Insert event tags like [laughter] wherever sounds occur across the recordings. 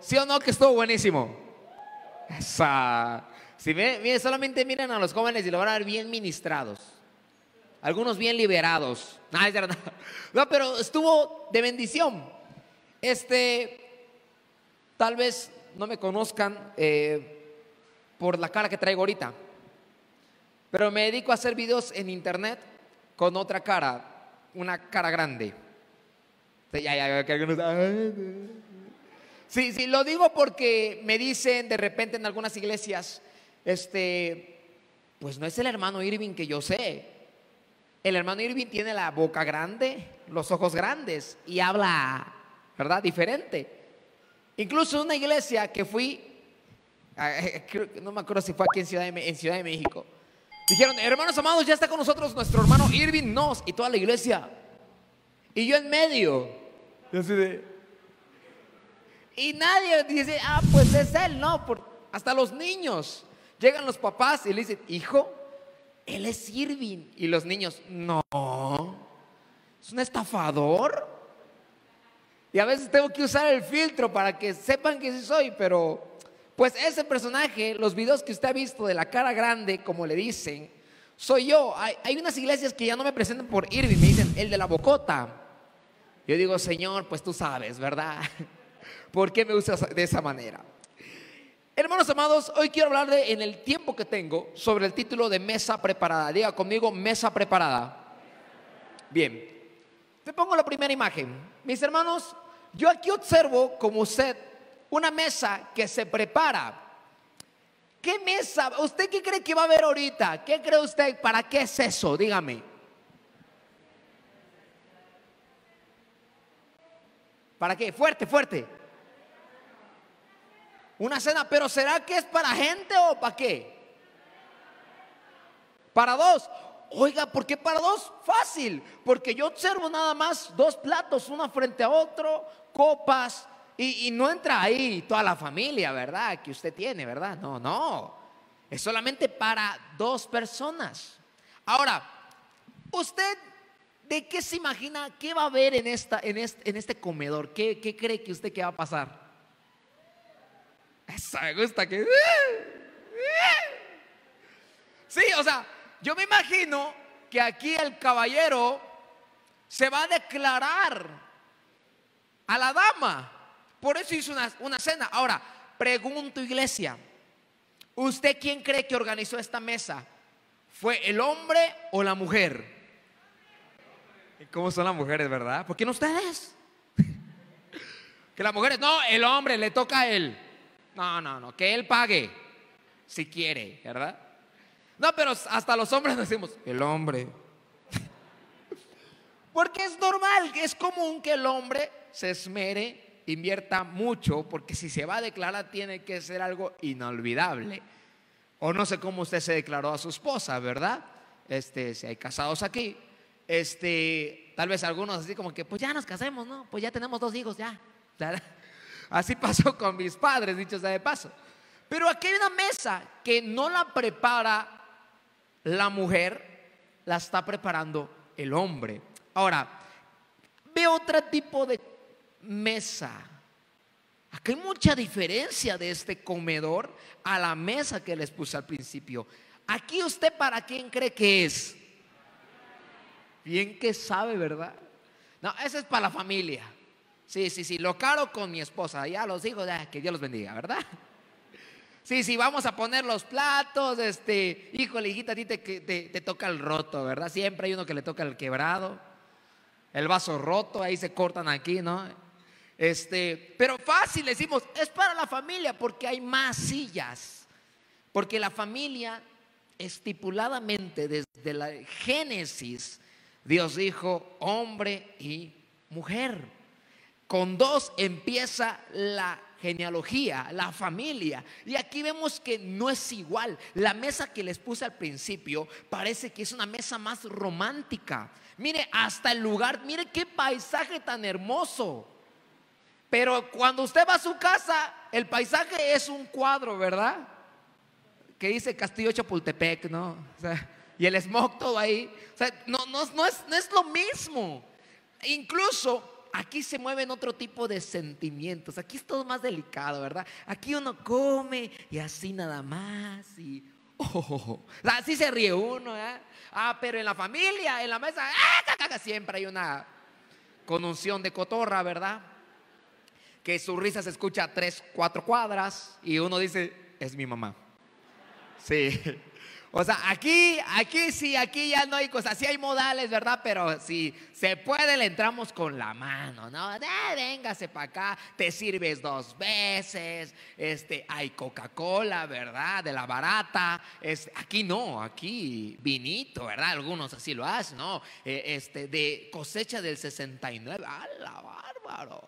sí o no que estuvo buenísimo. Esa. Si ve, solamente miren a los jóvenes y lo van a ver bien ministrados. Algunos bien liberados. [laughs] No, pero estuvo de bendición. Este, tal vez no me conozcan eh, por la cara que traigo ahorita, pero me dedico a hacer videos en internet con otra cara, una cara grande. Sí, sí, lo digo porque me dicen de repente en algunas iglesias, este, pues no es el hermano Irving que yo sé. El hermano Irving tiene la boca grande, los ojos grandes y habla, ¿verdad? Diferente. Incluso una iglesia que fui, no me acuerdo si fue aquí en Ciudad de, de México, dijeron, hermanos amados, ya está con nosotros nuestro hermano Irving Nos y toda la iglesia. Y yo en medio. Y nadie dice, ah, pues es él, no, por, hasta los niños. Llegan los papás y le dicen, hijo, él es Irving. Y los niños, no, es un estafador. Y a veces tengo que usar el filtro para que sepan que sí soy, pero pues ese personaje, los videos que usted ha visto de la cara grande, como le dicen, soy yo. Hay, hay unas iglesias que ya no me presentan por Irving, me dicen, el de la bocota. Yo digo, Señor, pues tú sabes, ¿verdad? [laughs] ¿Por qué me usas de esa manera? Hermanos amados, hoy quiero hablar de, en el tiempo que tengo sobre el título de mesa preparada. Diga conmigo, mesa preparada. Bien, te pongo la primera imagen. Mis hermanos, yo aquí observo como usted una mesa que se prepara. ¿Qué mesa? ¿Usted qué cree que va a haber ahorita? ¿Qué cree usted? ¿Para qué es eso? Dígame. ¿Para qué? Fuerte, fuerte. Una cena, pero ¿será que es para gente o para qué? Para dos. Oiga, ¿por qué para dos? Fácil, porque yo observo nada más dos platos, uno frente a otro, copas, y, y, no entra ahí toda la familia, ¿verdad? Que usted tiene, ¿verdad? No, no. Es solamente para dos personas. Ahora, usted ¿De qué se imagina? ¿Qué va a haber en, esta, en, este, en este comedor? ¿Qué, ¿Qué, cree que usted que va a pasar? Me gusta que... Sí, o sea, yo me imagino que aquí el caballero se va a declarar a la dama. Por eso hizo una, una cena. Ahora, pregunto iglesia, ¿usted quién cree que organizó esta mesa? ¿Fue el hombre o la mujer? ¿Cómo son las mujeres, verdad? ¿Por qué no ustedes? [laughs] que las mujeres, no, el hombre le toca a él. No, no, no, que él pague si quiere, ¿verdad? No, pero hasta los hombres [laughs] decimos, el hombre. [laughs] porque es normal, es común que el hombre se esmere, invierta mucho, porque si se va a declarar tiene que ser algo inolvidable. O no sé cómo usted se declaró a su esposa, ¿verdad? Este, si hay casados aquí, este, tal vez algunos así como que, pues ya nos casemos, ¿no? Pues ya tenemos dos hijos, ya. [laughs] Así [laughs] pasó con mis padres, dicho sea de paso. Pero aquí hay una mesa que no la prepara la mujer, la está preparando el hombre. Ahora, ve otro tipo de mesa. Aquí hay mucha diferencia de este comedor a la mesa que les puse al principio. Aquí usted para quién cree que es? Bien que sabe, ¿verdad? No, ese es para la familia. Sí, sí, sí, lo caro con mi esposa, ya los hijos, ya, que Dios los bendiga, ¿verdad? [laughs] Sí, sí, vamos a poner los platos, este, híjole, hijita, a ti te, te, toca el roto, ¿verdad? Siempre hay uno que le toca el quebrado, el vaso roto, ahí se cortan aquí, ¿no? Este, pero fácil decimos, es para la familia porque hay más sillas, porque la familia estipuladamente desde la Génesis Dios dijo hombre y mujer. Con dos empieza la genealogía, la familia. Y aquí vemos que no es igual. La mesa que les puse al principio parece que es una mesa más romántica. Mire, hasta el lugar, mire qué paisaje tan hermoso. Pero cuando usted va a su casa, el paisaje es un cuadro, ¿verdad? Que dice Castillo Chapultepec, ¿no? Y el smog todo ahí. O sea, no, no, no, es, no es lo mismo. Incluso aquí se mueven otro tipo de sentimientos. Aquí es todo más delicado, ¿verdad? Aquí uno come y así nada más. Y [laughs] oh, así se ríe uno, ¿eh? Ah, pero en la familia, en la mesa, ¡ah, siempre hay una conunción de cotorra, ¿verdad? Que su risa se escucha a tres, cuatro cuadras y uno dice, es mi mamá. Sí. O sea, aquí, aquí sí, aquí ya no hay cosas, sí hay modales, ¿verdad? Pero si se puede, le entramos con la mano, ¿no? Eh, véngase para acá, te sirves dos veces, este, hay Coca-Cola, ¿verdad? De la barata, es, aquí no, aquí vinito, ¿verdad? Algunos así lo hacen, ¿no? Eh, este, de cosecha del 69, ¡ala, bárbaro!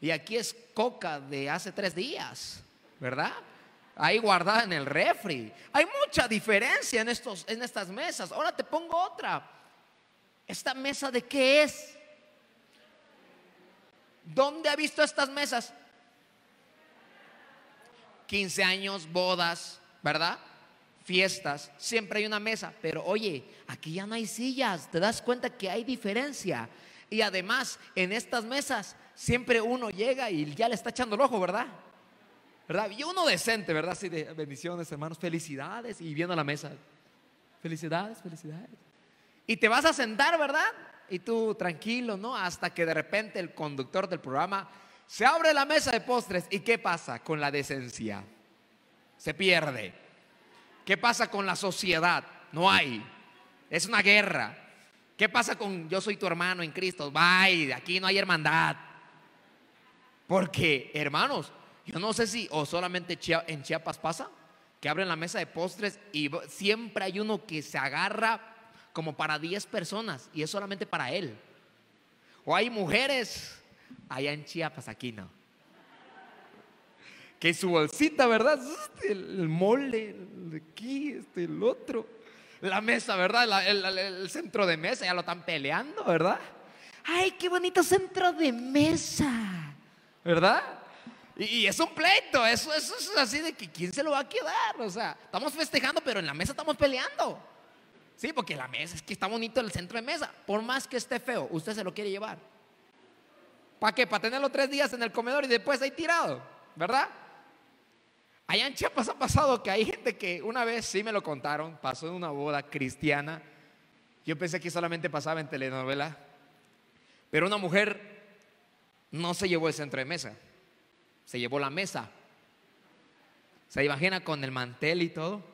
Y aquí es coca de hace tres días, ¿verdad? Ahí guardada en el refri. Hay mucha diferencia en, estos, en estas mesas. Ahora te pongo otra. ¿Esta mesa de qué es? ¿Dónde ha visto estas mesas? 15 años, bodas, ¿verdad? Fiestas, siempre hay una mesa, pero oye, aquí ya no hay sillas, te das cuenta que hay diferencia. Y además, en estas mesas, siempre uno llega y ya le está echando el ojo, ¿verdad? Y uno decente, ¿verdad? Así de bendiciones, hermanos, felicidades. Y viendo la mesa, felicidades, felicidades. Y te vas a sentar, ¿verdad? Y tú tranquilo, ¿no? Hasta que de repente el conductor del programa se abre la mesa de postres. ¿Y qué pasa con la decencia? Se pierde. ¿Qué pasa con la sociedad? No hay. Es una guerra. ¿Qué pasa con yo soy tu hermano en Cristo? Bye, aquí no hay hermandad. Porque, hermanos, yo no sé si o solamente en Chiapas pasa, que abren la mesa de postres y siempre hay uno que se agarra como para 10 personas y es solamente para él. O hay mujeres allá en Chiapas, aquí no. Que su bolsita, ¿verdad? El, mole, aquí, este, el otro. La mesa, ¿verdad? el centro de mesa, ya lo están peleando, ¿verdad? Ay, qué bonito centro de mesa, ¿verdad? Y, es un pleito, eso, eso es así de que quién se lo va a quedar. O sea, estamos festejando, pero en la mesa estamos peleando. Sí, porque la mesa es que está bonito el centro de mesa. Por más que esté feo, usted se lo quiere llevar. ¿Para qué? Para tenerlo tres días en el comedor y después ahí tirado, ¿verdad? Allá en Chiapas ha pasado que hay gente que una vez sí me lo contaron, pasó en una boda cristiana. Yo pensé que solamente pasaba en telenovela, pero una mujer no se llevó el centro de mesa se llevó la mesa. ¿Se imagina con el mantel y todo?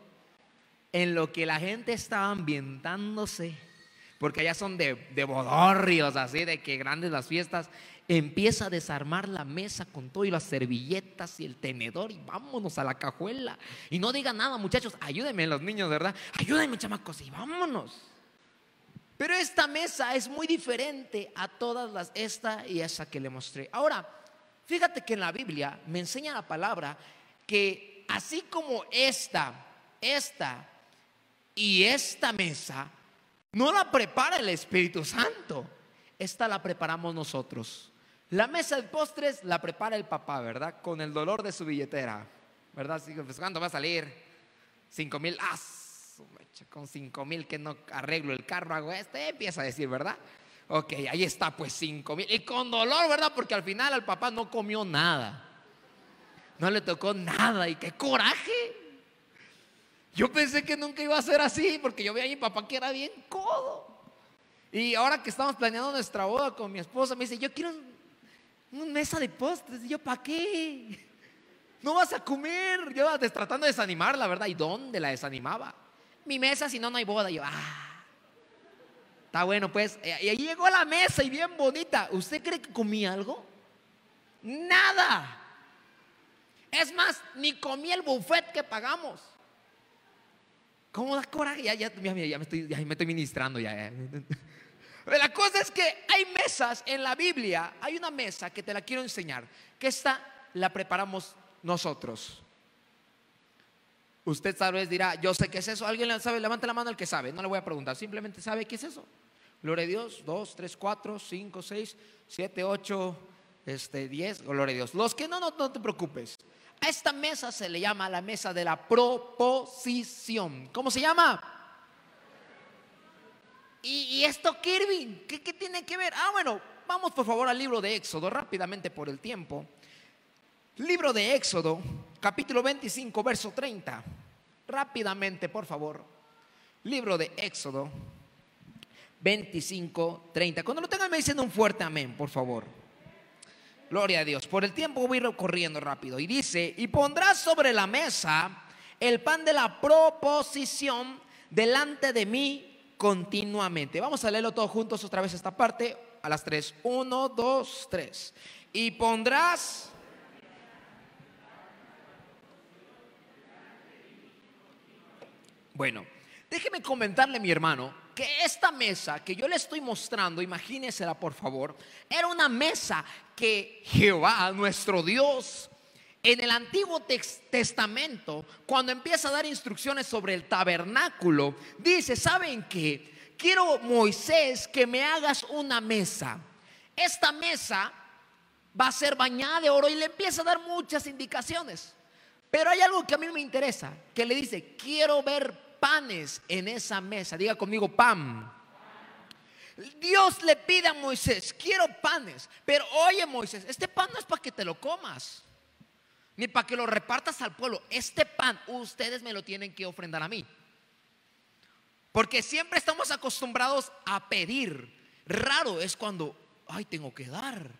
En lo que la gente estaba ambientándose, porque allá son de, de bodorrios, así de que grandes las fiestas, empieza a desarmar la mesa con todo y las servilletas y el tenedor y vámonos a la cajuela. Y no digan nada, muchachos, ayúdenme los niños, ¿verdad? Ayúdenme, chamacos, y vámonos. Pero esta mesa es muy diferente a todas las, esta y esa que le mostré. Ahora, Fíjate que en la Biblia me enseña la palabra que así como esta, esta y esta mesa, no la prepara el Espíritu Santo, esta la preparamos nosotros. La mesa de postres la prepara el papá, ¿verdad? Con el dolor de su billetera, ¿verdad? Pues, ¿Cuándo va a salir? Cinco mil, ah, con cinco mil que no arreglo el carro, hago este, empieza a decir, ¿verdad? Ok, ahí está, pues cinco mil. Y con dolor, ¿verdad? Porque al final al papá no comió nada. No le tocó nada. Y qué coraje. Yo pensé que nunca iba a ser así, porque yo veía a mi papá que era bien codo. Y ahora que estamos planeando nuestra boda con mi esposa, me dice, yo quiero una mesa de postres. Yo, ¿para qué? No vas a comer. Yo tratando de desanimarla, ¿verdad? ¿Y dónde la desanimaba? Mi mesa, si no, no hay boda. Yo, ah. Está bueno, pues. Eh, ahí llegó a la mesa y bien bonita. ¿Usted cree que comí algo? Nada. Es más, ni comí el buffet que pagamos. ¿Cómo da coraje? Ya, ya, ya, me, estoy, ya me estoy ministrando ya. [laughs] La cosa es que hay mesas en la Biblia, hay una mesa que te la quiero enseñar, que esta la preparamos nosotros. Usted tal vez dirá, yo sé qué es eso. ¿Alguien sabe? Levante la mano el que sabe. No le voy a preguntar, simplemente sabe qué es eso. Gloria a Dios, 2, 3, 4, 5, 6, 7, 8, este, 10, gloria a Dios. Los que no, no, no te preocupes. A esta mesa se le llama la mesa de la proposición. ¿Cómo se llama? ¿Y, esto, Kirby? ¿qué, ¿Qué tiene que ver? Ah, bueno, vamos por favor al libro de Éxodo, rápidamente por el tiempo. Libro de Éxodo, capítulo 25, verso 30. Rápidamente, por favor. Libro de Éxodo, 25, 30. Cuando lo tengan me dicen un fuerte amén, por favor. Gloria a Dios. Por el tiempo voy corriendo rápido. Y dice, y pondrás sobre la mesa el pan de la proposición delante de mí continuamente. Vamos a leerlo todos juntos otra vez esta parte a las tres. Uno, dos, tres. Y pondrás... Bueno, déjeme comentarle mi hermano que esta mesa que yo le estoy mostrando, imagínensela por favor, era una mesa que Jehová, nuestro Dios, en el Antiguo Testamento, cuando empieza a dar instrucciones sobre el tabernáculo, dice, ¿saben qué? Quiero, Moisés, que me hagas una mesa. Esta mesa va a ser bañada de oro y le empieza a dar muchas indicaciones. Pero hay algo que a mí me interesa, que le dice, quiero ver panes en esa mesa. Diga conmigo, pan. Dios le pide a Moisés, quiero panes, pero oye Moisés, este pan no es para que te lo comas, ni para que lo repartas al pueblo. Este pan ustedes me lo tienen que ofrendar a mí. Porque siempre estamos acostumbrados a pedir. Raro es cuando, ay, tengo que dar.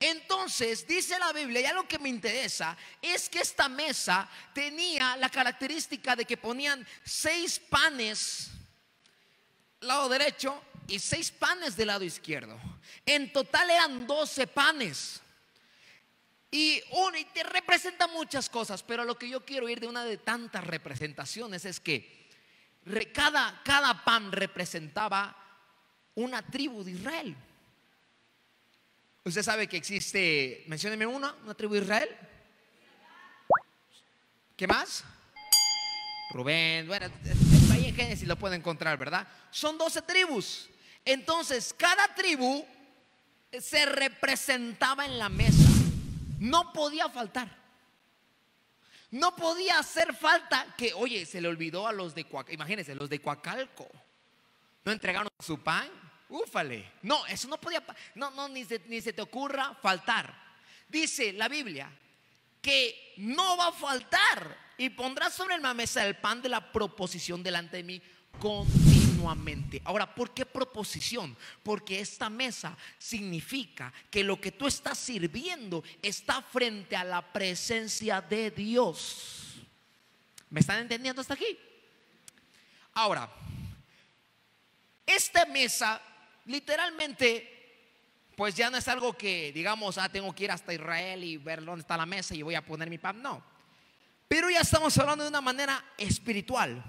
Entonces, dice la Biblia, y algo que me interesa, es que esta mesa tenía la característica de que ponían seis panes lado derecho y seis panes del lado izquierdo. En total eran doce panes. Y, uno, y te representa muchas cosas, pero lo que yo quiero ir de una de tantas representaciones es que cada, cada pan representaba una tribu de Israel. Usted sabe que existe, mencióneme una, una tribu de Israel. ¿Qué más? Rubén, bueno, ahí en Génesis lo puede encontrar, ¿verdad? Son 12 tribus. Entonces, cada tribu se representaba en la mesa. No podía faltar. No podía hacer falta que, oye, se le olvidó a los de Coacalco. Imagínense, los de Coacalco. No entregaron su pan. Úfale. No, eso no podía, no, no, ni se, ni se te ocurra faltar. Dice la Biblia que no va a faltar y pondrás sobre la mesa el pan de la proposición delante de mí continuamente. Ahora, ¿por qué proposición? Porque esta mesa significa que lo que tú estás sirviendo está frente a la presencia de Dios. ¿Me están entendiendo hasta aquí? Ahora, esta mesa literalmente, pues ya no es algo que digamos, ah, tengo que ir hasta Israel y ver dónde está la mesa y voy a poner mi pan. No. Pero ya estamos hablando de una manera espiritual.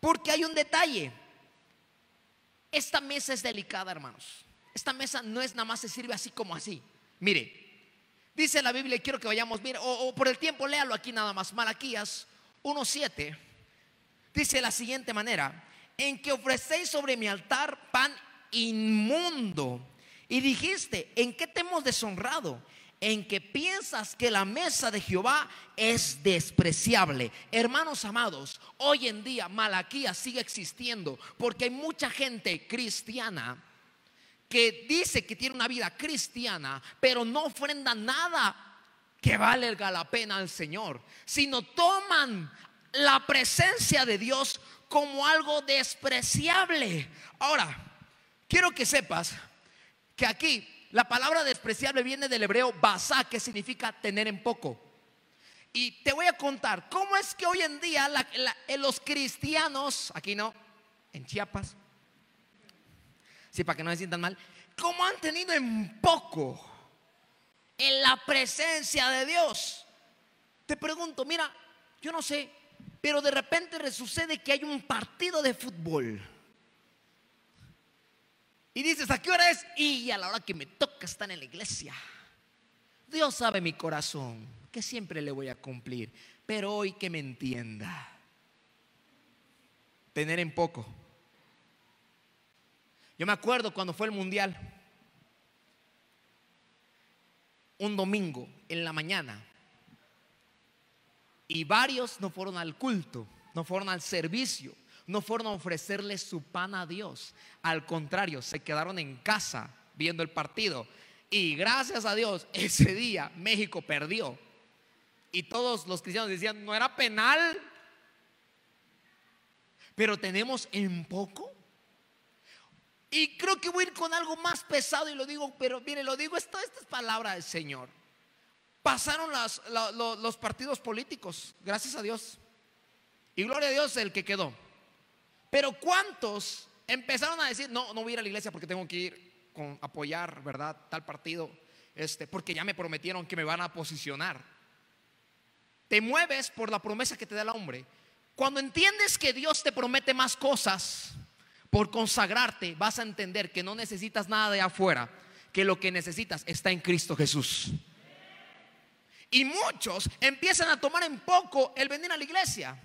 Porque hay un detalle. Esta mesa es delicada, hermanos. Esta mesa no es nada más se sirve así como así. Mire, dice la Biblia, quiero que vayamos, mire, o, por el tiempo léalo aquí nada más. Malaquías 1.7 dice la siguiente manera: En que ofrecéis sobre mi altar pan inmundo. Y dijiste, ¿en qué te hemos deshonrado? En que piensas que la mesa de Jehová es despreciable. Hermanos amados, hoy en día Malaquía sigue existiendo porque hay mucha gente cristiana que dice que tiene una vida cristiana, pero no ofrenda nada que valga la pena al Señor, sino toman la presencia de Dios como algo despreciable. Ahora, Quiero que sepas que aquí la palabra despreciable viene del hebreo basá, que significa tener en poco. Y te voy a contar cómo es que hoy en día en los cristianos, aquí no, en Chiapas, sí, para que no se sientan mal, cómo han tenido en poco en la presencia de Dios. Te pregunto, mira, yo no sé, pero de repente sucede que hay un partido de fútbol y dices, ¿a qué hora es? Y a la hora que me toca estar en la iglesia. Dios sabe mi corazón, que siempre le voy a cumplir, pero hoy que me entienda. Tener en poco. Yo me acuerdo cuando fue el mundial, un domingo en la mañana, y varios no fueron al culto, no fueron al servicio no fueron a ofrecerle su pan a Dios. Al contrario, se quedaron en casa viendo el partido. Y gracias a Dios, [laughs] ese día México perdió. Y todos los cristianos decían, no era penal. Pero tenemos en poco. Y creo que voy a ir con algo más pesado y lo digo, pero mire, lo digo, esto, esta es palabra del Señor. Pasaron los partidos políticos, gracias a Dios. Y gloria a Dios el que quedó. Pero ¿cuántos empezaron a decir, no, no voy a ir a la iglesia porque tengo que ir con apoyar, ¿verdad? Tal partido, este, porque ya me prometieron que me van a posicionar. Te mueves por la promesa que te da el hombre. Cuando entiendes que Dios te promete más cosas, por consagrarte, vas a entender que no necesitas nada de afuera, que lo que necesitas está en Cristo Jesús. Y muchos empiezan a tomar en poco el venir a la iglesia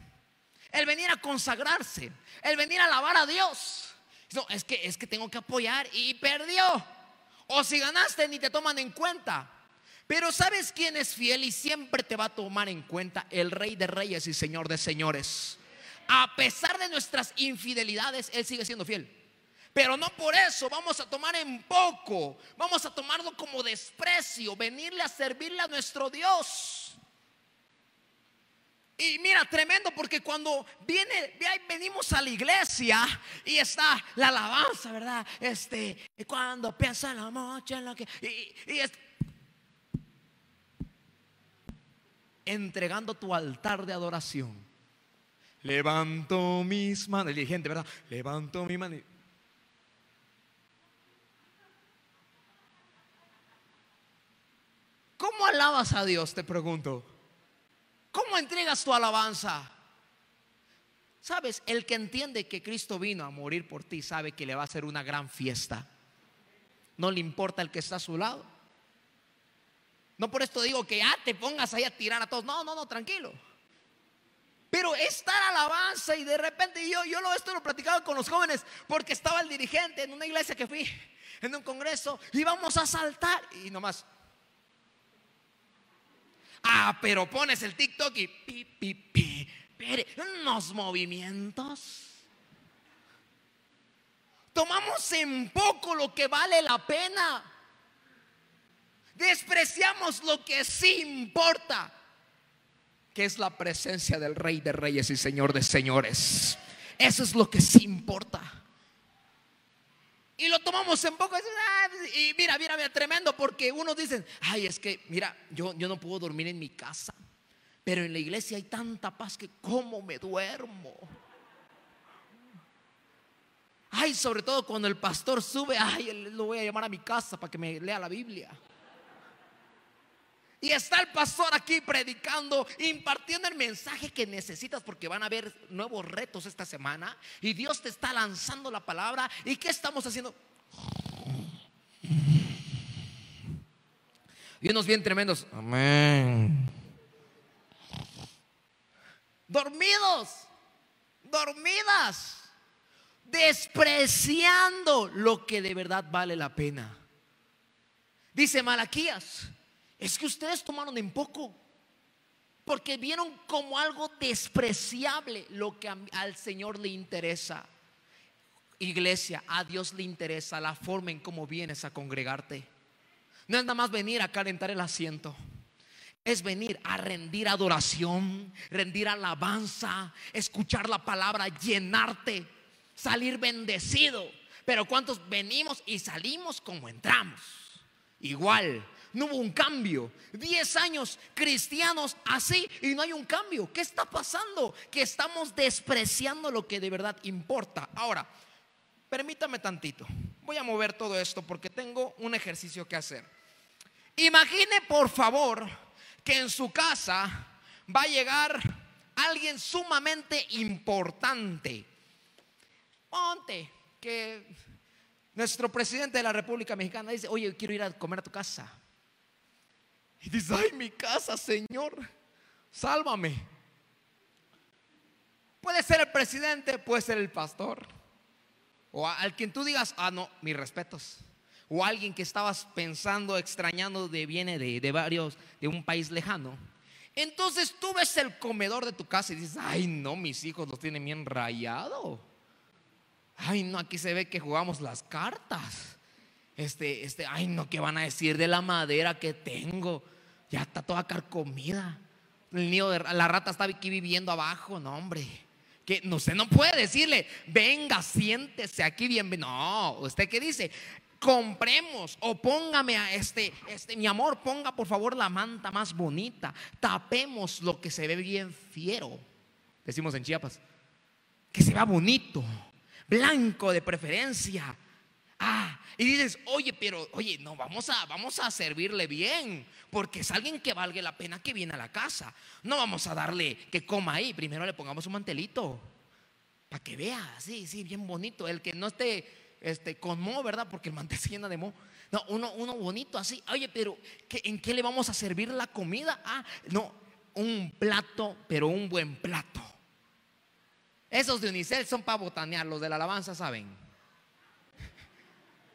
el venir a consagrarse, el venir a alabar a Dios. No, es que es que tengo que apoyar y perdió. O si ganaste ni te toman en cuenta. Pero ¿sabes quién es fiel y siempre te va a tomar en cuenta? El Rey de Reyes y Señor de Señores. A pesar de nuestras infidelidades, Él sigue siendo fiel. Pero no por eso vamos a tomar en poco, vamos a tomarlo como desprecio, venirle a servirle a nuestro Dios. Y mira, tremendo porque cuando viene, venimos a la iglesia y está la alabanza, ¿verdad? Este, cuando piensa la noche en lo que. Y, es, entregando tu altar de adoración. Levanto mis manos, y gente, ¿verdad? Levanto mi mano. ¿Cómo alabas a Dios? Te pregunto. ¿Cómo entregas tu alabanza? Sabes, el que entiende que Cristo vino a morir por ti sabe que le va a hacer una gran fiesta. No le importa el que está a su lado. No por esto digo que ya te pongas ahí a tirar a todos. No, no, no, tranquilo. Pero estar alabanza y de repente yo, yo lo, esto lo platicaba con los jóvenes porque estaba el dirigente en una iglesia que fui, en un congreso, y vamos a saltar y nomás, Ah, pero pones el TikTok y pi, pi, unos movimientos. Tomamos en poco lo que vale la pena. Despreciamos lo que sí importa, que es la presencia del Rey de Reyes y Señor de Señores. Eso es lo que sí importa. Y lo tomamos en poco. Ah, y mira, mira, mira, tremendo, porque unos dicen, ay, es que, mira, yo, yo no puedo dormir en mi casa, pero en la iglesia hay tanta paz que cómo me duermo. Ay, sobre todo cuando el pastor sube, ay, lo voy a llamar a mi casa para que me lea la Biblia. Y está el pastor aquí predicando, impartiendo el mensaje que necesitas porque van a haber nuevos retos esta semana. Y Dios te está lanzando la palabra. ¿Y qué estamos haciendo? Y unos bien tremendos. Amén. Dormidos, dormidas, despreciando lo que de verdad vale la pena. Dice Malaquías es que ustedes tomaron en poco. Porque vieron como algo despreciable lo que al Señor le interesa. Iglesia, a Dios le interesa la forma en cómo vienes a congregarte. No es nada más venir a calentar el asiento. Es venir a rendir adoración, rendir alabanza, escuchar la palabra, llenarte, salir bendecido. Pero ¿cuántos venimos y salimos como entramos? Igual, no hubo un cambio. Diez años cristianos así y no hay un cambio. ¿Qué está pasando? Que estamos despreciando lo que de verdad importa. Ahora, permítame tantito. Voy a mover todo esto porque tengo un ejercicio que hacer. Imagine por favor que en su casa va a llegar alguien sumamente importante. Ponte que nuestro presidente de la República Mexicana dice, oye, quiero ir a comer a tu casa. Y dices, ay, mi casa, Señor, sálvame. Puede ser el presidente, puede ser el pastor. O al quien tú digas, ah, no, mis respetos. O alguien que estabas pensando, extrañando de viene de, de varios, de un país lejano. Entonces tú ves el comedor de tu casa y dices, ay, no, mis hijos los tienen bien rayado. Ay, no, aquí se ve que jugamos las cartas. Este, este, ay, no, ¿qué van a decir de la madera que tengo? Ya está toda carcomida. El niño de la rata está aquí viviendo abajo, no, hombre. Que no, usted no puede decirle, venga, siéntese aquí bien. No, usted qué dice, compremos o póngame a este, este, mi amor, ponga por favor la manta más bonita, tapemos lo que se ve bien fiero, decimos en Chiapas, que se vea bonito, blanco de preferencia. Y dices, oye, pero, oye, no, vamos a, vamos a servirle bien, porque es alguien que valga la pena que viene a la casa. No vamos a darle que coma ahí, primero le pongamos un mantelito, para que vea, sí, sí, bien bonito, el que no esté este, con mo, ¿verdad? Porque el mantel [laughs] se llena de mo. No, uno, uno bonito así. Oye, pero ¿en qué le vamos a servir la comida? Ah, no, un plato, pero un buen plato. Esos de Unicel son para botanear, los de la alabanza saben.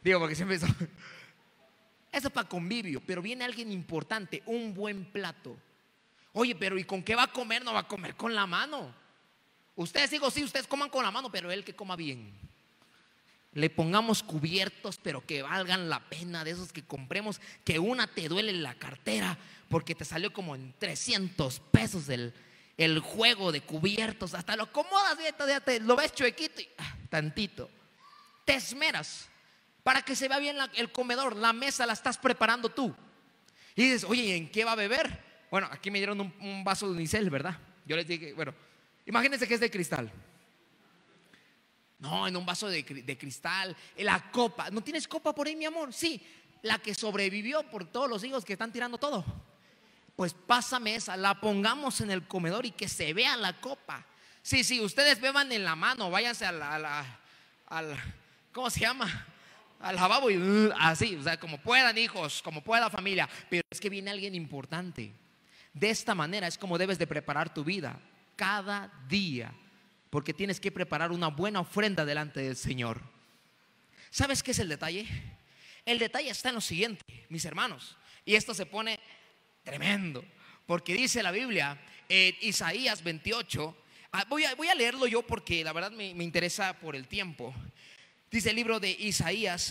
Digo, porque siempre son. [laughs] Eso es para convivio, pero viene alguien importante, un buen plato. Oye, pero ¿y con qué va a comer? No va a comer con la mano. Ustedes digo, sí, ustedes coman con la mano, pero él que coma bien le pongamos cubiertos, pero que valgan la pena de esos que compremos, que una te duele la cartera porque te salió como en 300 pesos el, el juego de cubiertos, hasta lo acomodas, ya te, lo ves chuequito y ah, tantito. Te esmeras para que se vea bien el comedor, la mesa la estás preparando tú. Y dices, oye, ¿en qué va a beber? Bueno, aquí me dieron un, vaso de unicel, ¿verdad? Yo les dije, bueno, imagínense que es de cristal. No, en un vaso de, cristal, en la copa. ¿No tienes copa por ahí, mi amor? Sí, la que sobrevivió por todos los hijos que están tirando todo. Pues pásame esa, la pongamos en el comedor y que se vea la copa. Sí, sí, ustedes beban en la mano, váyanse a la, ¿cómo se llama? Al lavabo y uh, así, o sea, como puedan hijos, como pueda familia. Pero es que viene alguien importante. De esta manera es como debes de preparar tu vida cada día porque tienes que preparar una buena ofrenda delante del Señor. ¿Sabes qué es el detalle? El detalle está en lo siguiente, mis hermanos, y esto se pone tremendo, porque dice la Biblia en Isaías 28, ah, voy a, leerlo yo porque la verdad me interesa por el tiempo. Dice el libro de Isaías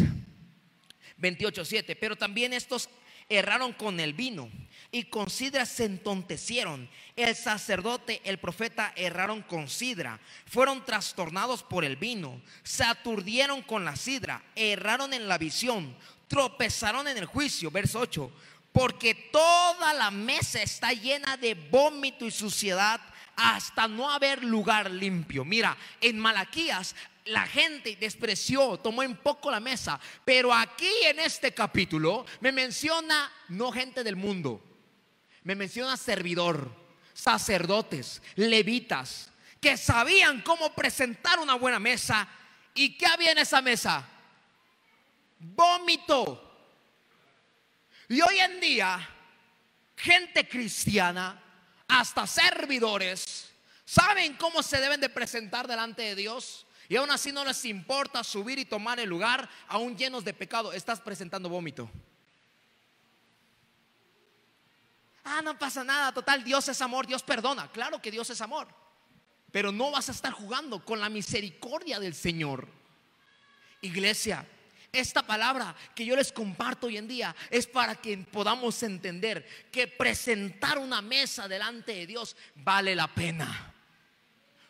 28, 7, pero también estos erraron con el vino y con sidra se entontecieron. El sacerdote, el profeta erraron con sidra. Fueron trastornados por el vino. Se aturdieron con la sidra. Erraron en la visión. Tropezaron en el juicio. Verso 8. Porque toda la mesa está llena de vómito y suciedad hasta no haber lugar limpio. Mira, en Malaquías la gente despreció, tomó en poco la mesa. Pero aquí en este capítulo me menciona no gente del mundo, me menciona servidor, sacerdotes, levitas, que sabían cómo presentar una buena mesa. ¿Y qué había en esa mesa? Vómito. Y hoy en día, gente cristiana, hasta servidores, saben cómo se deben de presentar delante de Dios. Y aún así no les importa subir y tomar el lugar, aún llenos de pecado. Estás presentando vómito. Ah, no pasa nada, total, Dios es amor, Dios perdona. Claro que Dios es amor. Pero no vas a estar jugando con la misericordia del Señor. Iglesia, esta palabra que yo les comparto hoy en día es para que podamos entender que presentar una mesa delante de Dios vale la pena.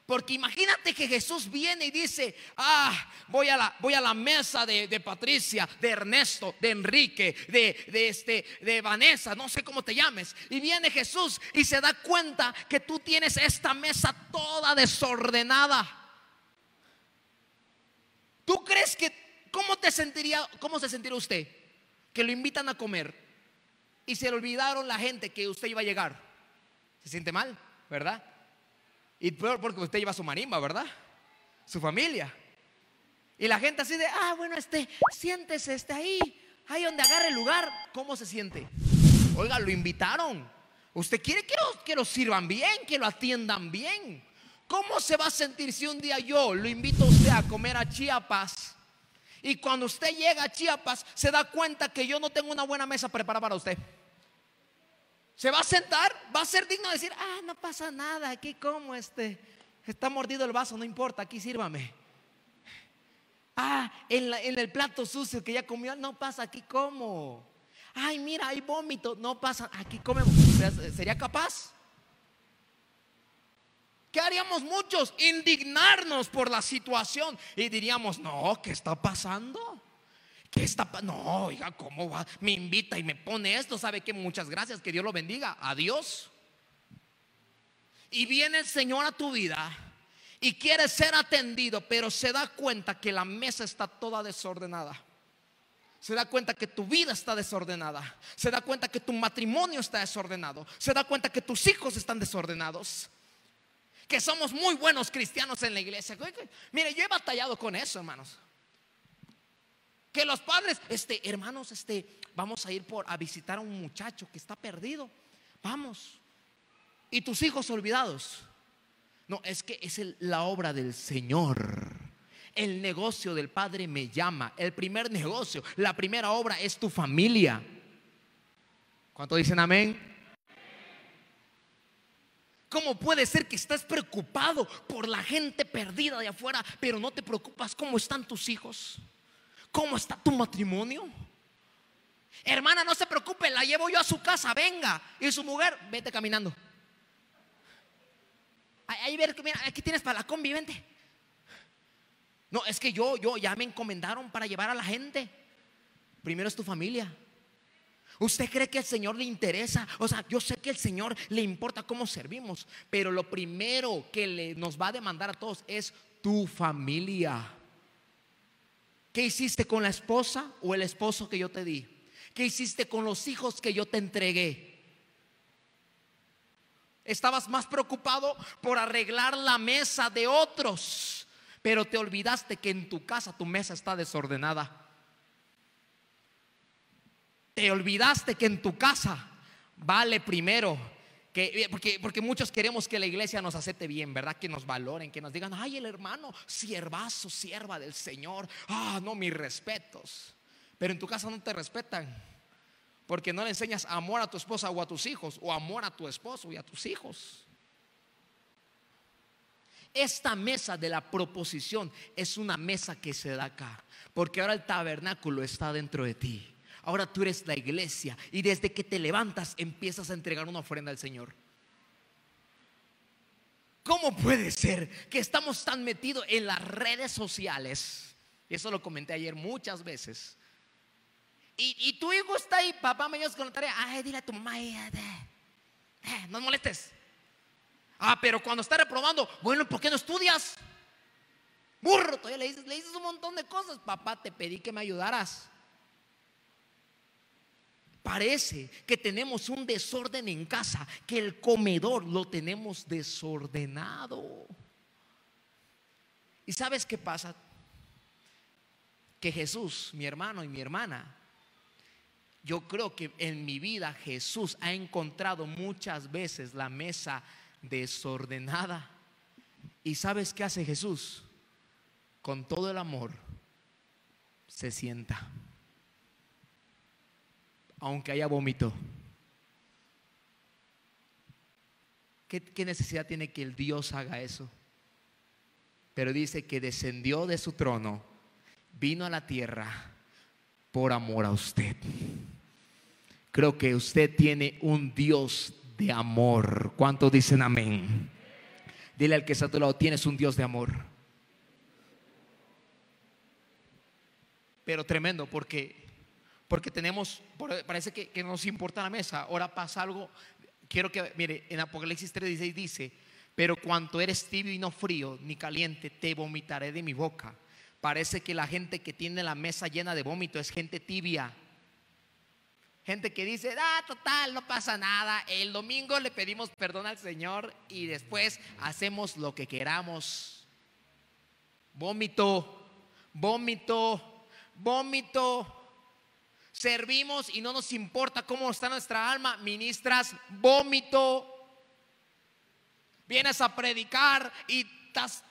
Porque imagínate que Jesús viene y dice, ah, voy a la, voy a la mesa de, Patricia, de Ernesto, de Enrique, de, de, este, de Vanessa, no sé cómo te llames. Y viene Jesús y se da cuenta que tú tienes esta mesa toda desordenada. ¿Tú crees que, cómo te sentiría, cómo se sentiría usted? Que lo invitan a comer y se le olvidaron la gente que usted iba a llegar. Se siente mal, ¿verdad? Y peor porque usted lleva su marimba, ¿verdad? Su familia. Y la gente así de, ah, bueno, este, siéntese, este ahí, ahí donde agarre el lugar. ¿Cómo se siente? Oiga, lo invitaron. Usted quiere que lo, que lo sirvan bien, que lo atiendan bien. ¿Cómo se va a sentir si un día yo lo invito a usted a comer a Chiapas? Y cuando usted llega a Chiapas, se da cuenta que yo no tengo una buena mesa preparada para usted. Se va a sentar, va a ser digno de decir, ah, no pasa nada, aquí como este, está mordido el vaso, no importa, aquí sírvame. Ah, en, en el plato sucio que ya comió, no pasa aquí como. Ay, mira, hay vómito, no pasa, aquí comemos. ¿Sería capaz? ¿Qué haríamos muchos? Indignarnos por la situación y diríamos, no, ¿qué está pasando? ¿Qué está? No, oiga, ¿cómo va? Me invita y me pone esto. ¿Sabe qué? Muchas gracias, que Dios lo bendiga. Adiós. Y viene el Señor a tu vida y quiere ser atendido, pero se da cuenta que la mesa está toda desordenada. Se da cuenta que tu vida está desordenada. Se da cuenta que tu matrimonio está desordenado. Se da cuenta que tus hijos están desordenados. Que somos muy buenos cristianos en la iglesia. Mire, yo he batallado con eso, hermanos. Que los padres, este, hermanos, este, vamos a ir por a visitar a un muchacho que está perdido. Vamos. Y tus hijos olvidados. No, es que es la obra del Señor. El negocio del Padre me llama. El primer negocio, la primera obra es tu familia. ¿Cuánto dicen amén? ¿Cómo puede ser que estás preocupado por la gente perdida de afuera, pero no te preocupas cómo están tus hijos? ¿Cómo está tu matrimonio? Hermana, no se preocupe, la llevo yo a su casa, venga. Y su mujer, vete caminando. Ahí ver, mira, aquí tienes para la combi, vente. No, es que yo, yo ya me encomendaron para llevar a la gente. Primero es tu familia. ¿Usted cree que el Señor le interesa? O sea, yo sé que el Señor le importa cómo servimos, pero lo primero que le, nos va a demandar a todos es tu familia. ¿Qué hiciste con la esposa o el esposo que yo te di? ¿Qué hiciste con los hijos que yo te entregué? Estabas más preocupado por arreglar la mesa de otros, pero te olvidaste que en tu casa tu mesa está desordenada. Te olvidaste que en tu casa vale primero que, porque, porque, muchos queremos que la iglesia nos acepte bien, ¿verdad? Que nos valoren, que nos digan, ay, el hermano, siervazo, sierva del Señor. Ah, no, mis respetos. Pero en tu casa no te respetan. Porque no le enseñas amor a tu esposa o a tus hijos, o amor a tu esposo y a tus hijos. Esta mesa de la proposición es una mesa que se da acá, porque ahora el tabernáculo está dentro de ti. Ahora tú eres la iglesia y desde que te levantas empiezas a entregar una ofrenda al Señor. ¿Cómo puede ser que estamos tan metidos en las redes sociales? Y eso lo comenté ayer muchas veces y, tu hijo está ahí, papá me ayudas con la tarea. Ay, dile a tu mamá, eh, no molestes. Ah, pero cuando está reprobando, bueno, ¿por qué no estudias? Burro, todavía le dices, le dices un montón de cosas. Papá, te pedí que me ayudaras. Parece que tenemos un desorden en casa, que el comedor lo tenemos desordenado. ¿Y sabes qué pasa? Que Jesús, mi hermano y mi hermana, yo creo que en mi vida Jesús ha encontrado muchas veces la mesa desordenada. ¿Y sabes qué hace Jesús? Con todo el amor se sienta. Aunque haya vómito. ¿Qué, ¿Qué, necesidad tiene que el Dios haga eso? Pero dice que descendió de su trono, vino a la tierra por amor a usted. Creo que usted tiene un Dios de amor. ¿Cuántos dicen amén? Dile al que está a tu lado, tienes un Dios de amor. Pero tremendo porque porque tenemos, parece que, que, nos importa la mesa. Ahora pasa algo. Quiero que, mire, en Apocalipsis 3:16 dice: Pero cuanto eres tibio y no frío ni caliente, te vomitaré de mi boca. Parece que la gente que tiene la mesa llena de vómito es gente tibia. Gente que dice, ah, total, no pasa nada. El domingo le pedimos perdón al Señor y después hacemos lo que queramos. Vómito, vómito, vómito. Servimos y no nos importa cómo está nuestra alma. Ministras, vómito. Vienes a predicar y estás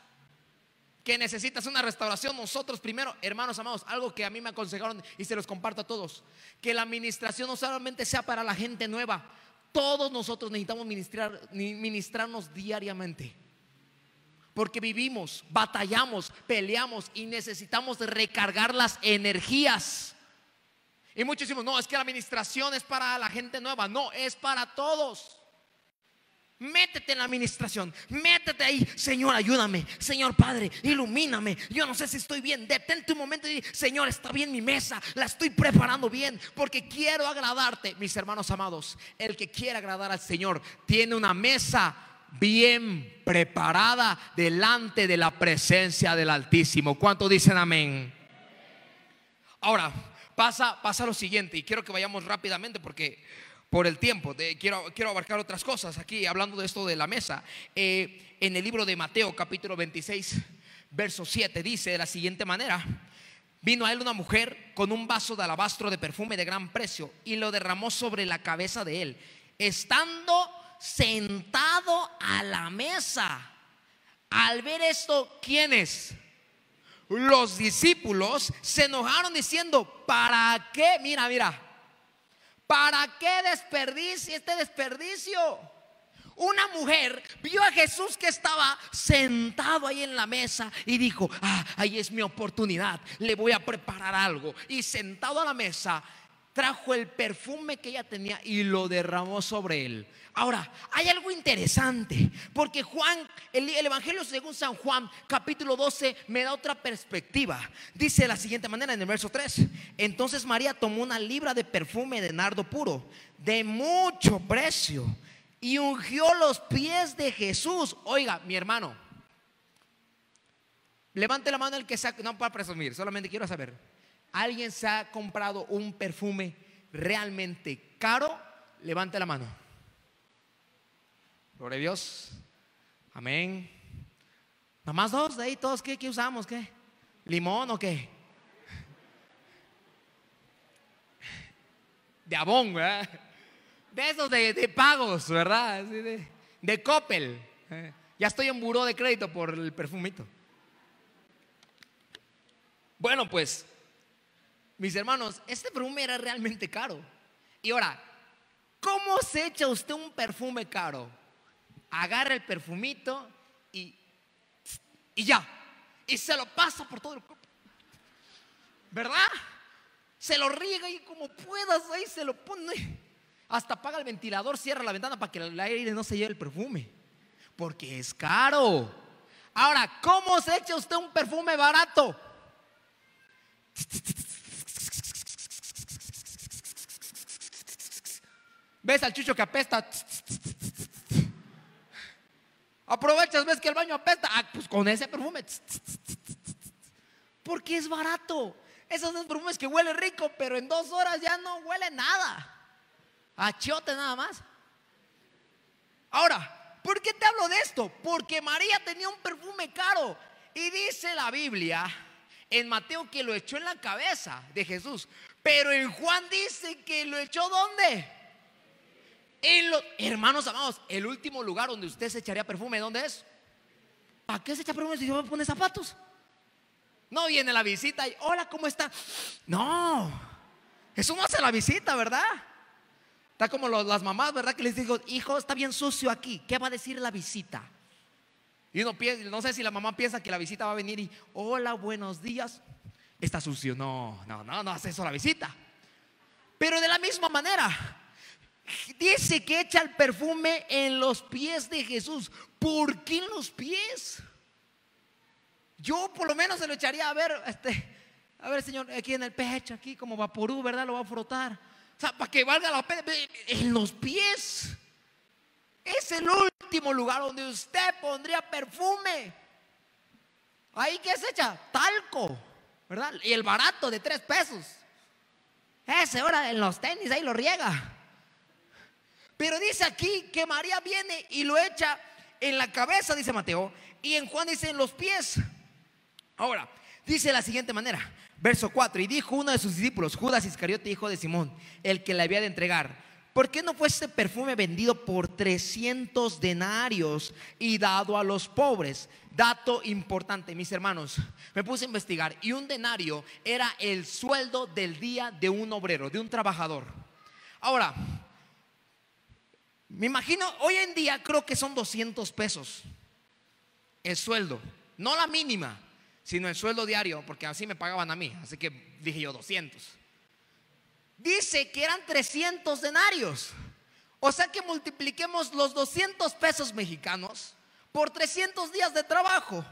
que necesitas una restauración, nosotros primero, hermanos amados, algo que a mí me aconsejaron y se los comparto a todos, que la administración no solamente sea para la gente nueva, todos nosotros necesitamos ministrar, ministrarnos diariamente. Porque vivimos, batallamos, peleamos y necesitamos recargar las energías. Y muchos decimos, no, es que la administración es para la gente nueva. No, es para todos. Métete en la administración, métete ahí, Señor, ayúdame, Señor Padre, ilumíname. Yo no sé si estoy bien. Detente un momento y di, Señor, está bien mi mesa, la estoy preparando bien porque quiero agradarte, mis hermanos amados. El que quiere agradar al Señor tiene una mesa bien preparada delante de la presencia del Altísimo. ¿Cuánto dicen amén? Ahora, pasa, pasa lo siguiente y quiero que vayamos rápidamente porque por el tiempo. quiero, quiero abarcar otras cosas aquí, hablando de esto de la mesa. Eh, en el libro de Mateo, capítulo 26, verso 7, dice de la siguiente manera. Vino a él una mujer con un vaso de alabastro de perfume de gran precio y lo derramó sobre la cabeza de él, estando sentado a la mesa. Al ver esto, ¿quiénes? Los discípulos se enojaron diciendo, ¿para qué? Mira, mira, ¿Para qué desperdicio este desperdicio? Una mujer vio a Jesús que estaba sentado ahí en la mesa y dijo, ah, ahí es mi oportunidad, le voy a preparar algo. Y sentado a la mesa, trajo el perfume que ella tenía y lo derramó sobre él. Ahora, hay algo interesante, porque Juan, el, Evangelio según San Juan, capítulo 12, me da otra perspectiva. Dice de la siguiente manera en el verso 3. Entonces María tomó una libra de perfume de nardo puro, de mucho precio, y ungió los pies de Jesús. Oiga, mi hermano, levante la mano el que sea, no para presumir, solamente quiero saber. ¿Alguien se ha comprado un perfume realmente caro? Levante la mano. Gloria a Dios. Amén. Nada más dos de ahí, todos, ¿qué, qué usamos? ¿Qué? ¿Limón o qué? De abón, ¿verdad? De esos de, pagos, ¿verdad? De, de Coppel. Eh, ya estoy en buró de crédito por el perfumito. Bueno, pues, mis hermanos, este perfume era realmente caro. Y ahora, ¿cómo se echa usted un perfume caro? agarra el perfumito y, y ya. Y se lo pasa por todo el cuerpo. ¿Verdad? Se lo riega y como puedas ahí se lo pone. Hasta apaga el ventilador, cierra la ventana para que el aire no se lleve el perfume. Porque es caro. Ahora, ¿cómo se echa usted un perfume barato? ¿Ves al chucho que apesta? Aprovechas, ves que el baño apesta. Ah, pues con ese perfume. Porque es barato. Esos dos perfumes que huele rico, pero en dos horas ya no huele nada. A chiote nada más. Ahora, ¿por qué te hablo de esto? Porque María tenía un perfume caro. Y dice la Biblia en Mateo que lo echó en la cabeza de Jesús. Pero en Juan dice que lo echó ¿dónde? Hermanos amados, el último lugar donde usted se echaría perfume, ¿dónde es? ¿Para qué se echa perfume si yo me pone zapatos? No viene la visita y, hola, ¿cómo está? No, eso no hace la visita, ¿verdad? Está como las mamás, ¿verdad? Que les digo, hijo, está bien sucio aquí, ¿qué va a decir la visita? Y uno piensa, no sé si la mamá piensa que la visita va a venir y, hola, buenos días, está sucio. No, no, no, no hace eso la visita. Pero de la misma manera, Dice que echa el perfume en los pies de Jesús. ¿Por qué en los pies? Yo por lo menos se lo echaría a ver, este, a ver, Señor, aquí en el pecho, aquí como vaporú, ¿verdad? Lo va a frotar. O sea, para que valga la pena, en los pies. Es el último lugar donde usted pondría perfume. Ahí que se echa talco, ¿verdad? Y el barato de tres pesos. Ese ahora en los tenis ahí lo riega. Pero dice aquí que María viene y lo echa en la cabeza, dice Mateo, y en Juan dice en los pies. Ahora, dice de la siguiente manera, verso 4, y dijo uno de sus discípulos, Judas Iscariote, hijo de Simón, el que le había de entregar, ¿por qué no fue este perfume vendido por 300 denarios y dado a los pobres? Dato importante, mis hermanos, me puse a investigar y un denario era el sueldo del día de un obrero, de un trabajador. Ahora, me imagino, hoy en día creo que son 200 pesos. el sueldo, no la mínima, sino el sueldo diario, porque así me pagaban a mí, así que dije yo 200. Dice que eran 300 denarios. O sea que multipliquemos los 200 pesos mexicanos por 300 días de trabajo.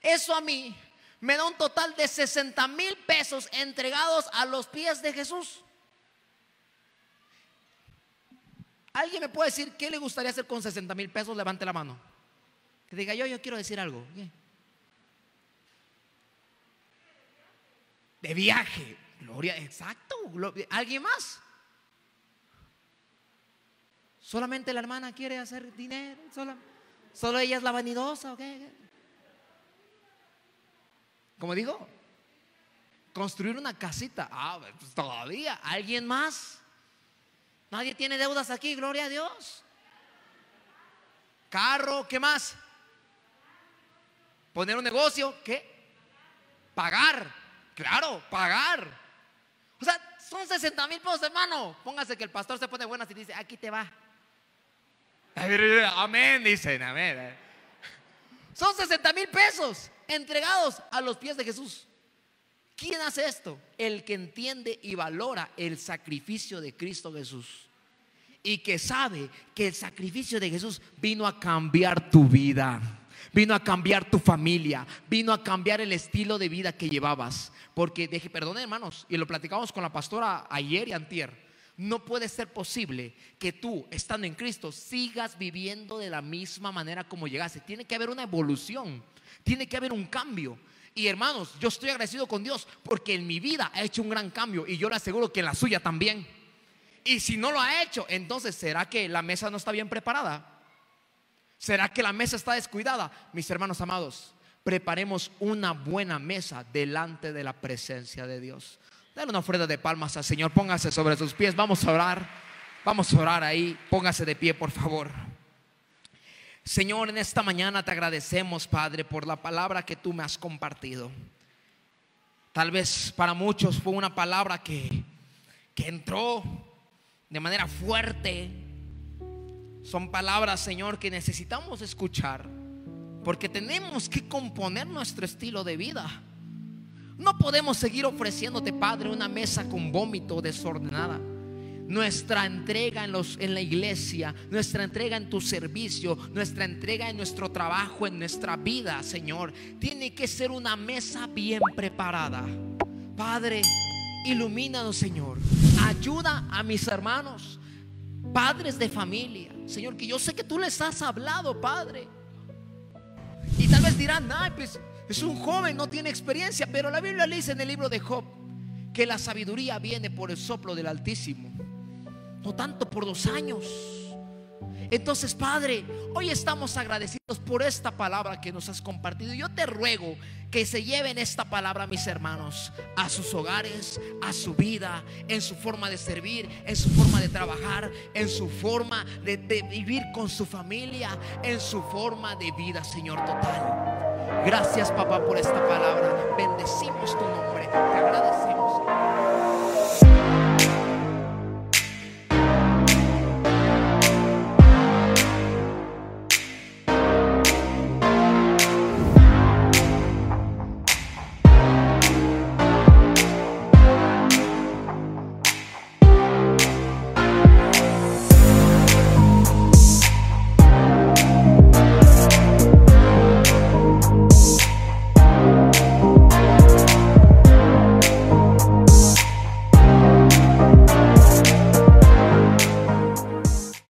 Eso a mí me da un total de 60 mil pesos entregados a los pies de Jesús. ¿Alguien me puede decir qué le gustaría hacer con 60 mil pesos? Levante la mano. Que diga yo, yo quiero decir algo. De viaje. Gloria, exacto. ¿Alguien más? Solamente la hermana quiere hacer dinero. Solo, solo ella es la vanidosa. ¿okay? ¿Cómo digo? Construir una casita. Ah, pues todavía. ¿Alguien más? Nadie tiene deudas aquí, gloria a Dios. Carro, ¿qué más? Poner un negocio, ¿qué? Pagar, claro, pagar. O sea, son 60 mil pesos, hermano. Póngase que el pastor se pone buenas y dice, aquí te va. Amén, dicen, amén. Son 60 mil pesos entregados a los pies de Jesús. ¿Quién hace esto? El que entiende y valora el sacrificio de Cristo Jesús. Y que sabe que el sacrificio de Jesús vino a cambiar tu vida. Vino a cambiar tu familia, vino a cambiar el estilo de vida que llevabas. Porque, deje, perdón hermanos, y lo platicamos con la pastora ayer y antier. No puede ser posible que tú, estando en Cristo, sigas viviendo de la misma manera como llegaste. Tiene que haber una evolución, tiene que haber un cambio. Y hermanos, yo estoy agradecido con Dios porque en mi vida ha hecho un gran cambio y yo le aseguro que en la suya también. Y si no lo ha hecho, entonces ¿será que la mesa no está bien preparada? ¿Será que la mesa está descuidada? Mis hermanos amados, preparemos una buena mesa delante de la presencia de Dios. Dale una ofrenda de palmas al Señor. Póngase sobre sus pies. Vamos a orar. Vamos a orar ahí. Póngase de pie, por favor. Señor, en esta mañana te agradecemos, Padre, por la palabra que tú me has compartido. Tal vez para muchos fue una palabra que, que entró de manera fuerte. Son palabras, Señor, que necesitamos escuchar. Porque tenemos que componer nuestro estilo de vida. No podemos seguir ofreciéndote, Padre, una mesa con vómito desordenada. Nuestra entrega en, los, en la iglesia, nuestra entrega en tu servicio, nuestra entrega en nuestro trabajo, en nuestra vida, Señor, tiene que ser una mesa bien preparada. Padre, ilumínanos, Señor. Ayuda a mis hermanos, padres de familia, Señor, que yo sé que tú les has hablado, Padre. Y tal vez dirán, ay, pues es un joven, no tiene experiencia, pero la Biblia le dice en el libro de Job que la sabiduría viene por el soplo del Altísimo, no tanto por los años. Entonces, Padre, hoy estamos agradecidos por esta palabra que nos has compartido. Yo te ruego que se lleven esta palabra, mis hermanos, a sus hogares, a su vida, en su forma de servir, en su forma de trabajar, en su forma de vivir con su familia, en su forma de vida, Señor, total. Gracias, papá, por esta palabra. Bendecimos tu nombre. Te agradecemos.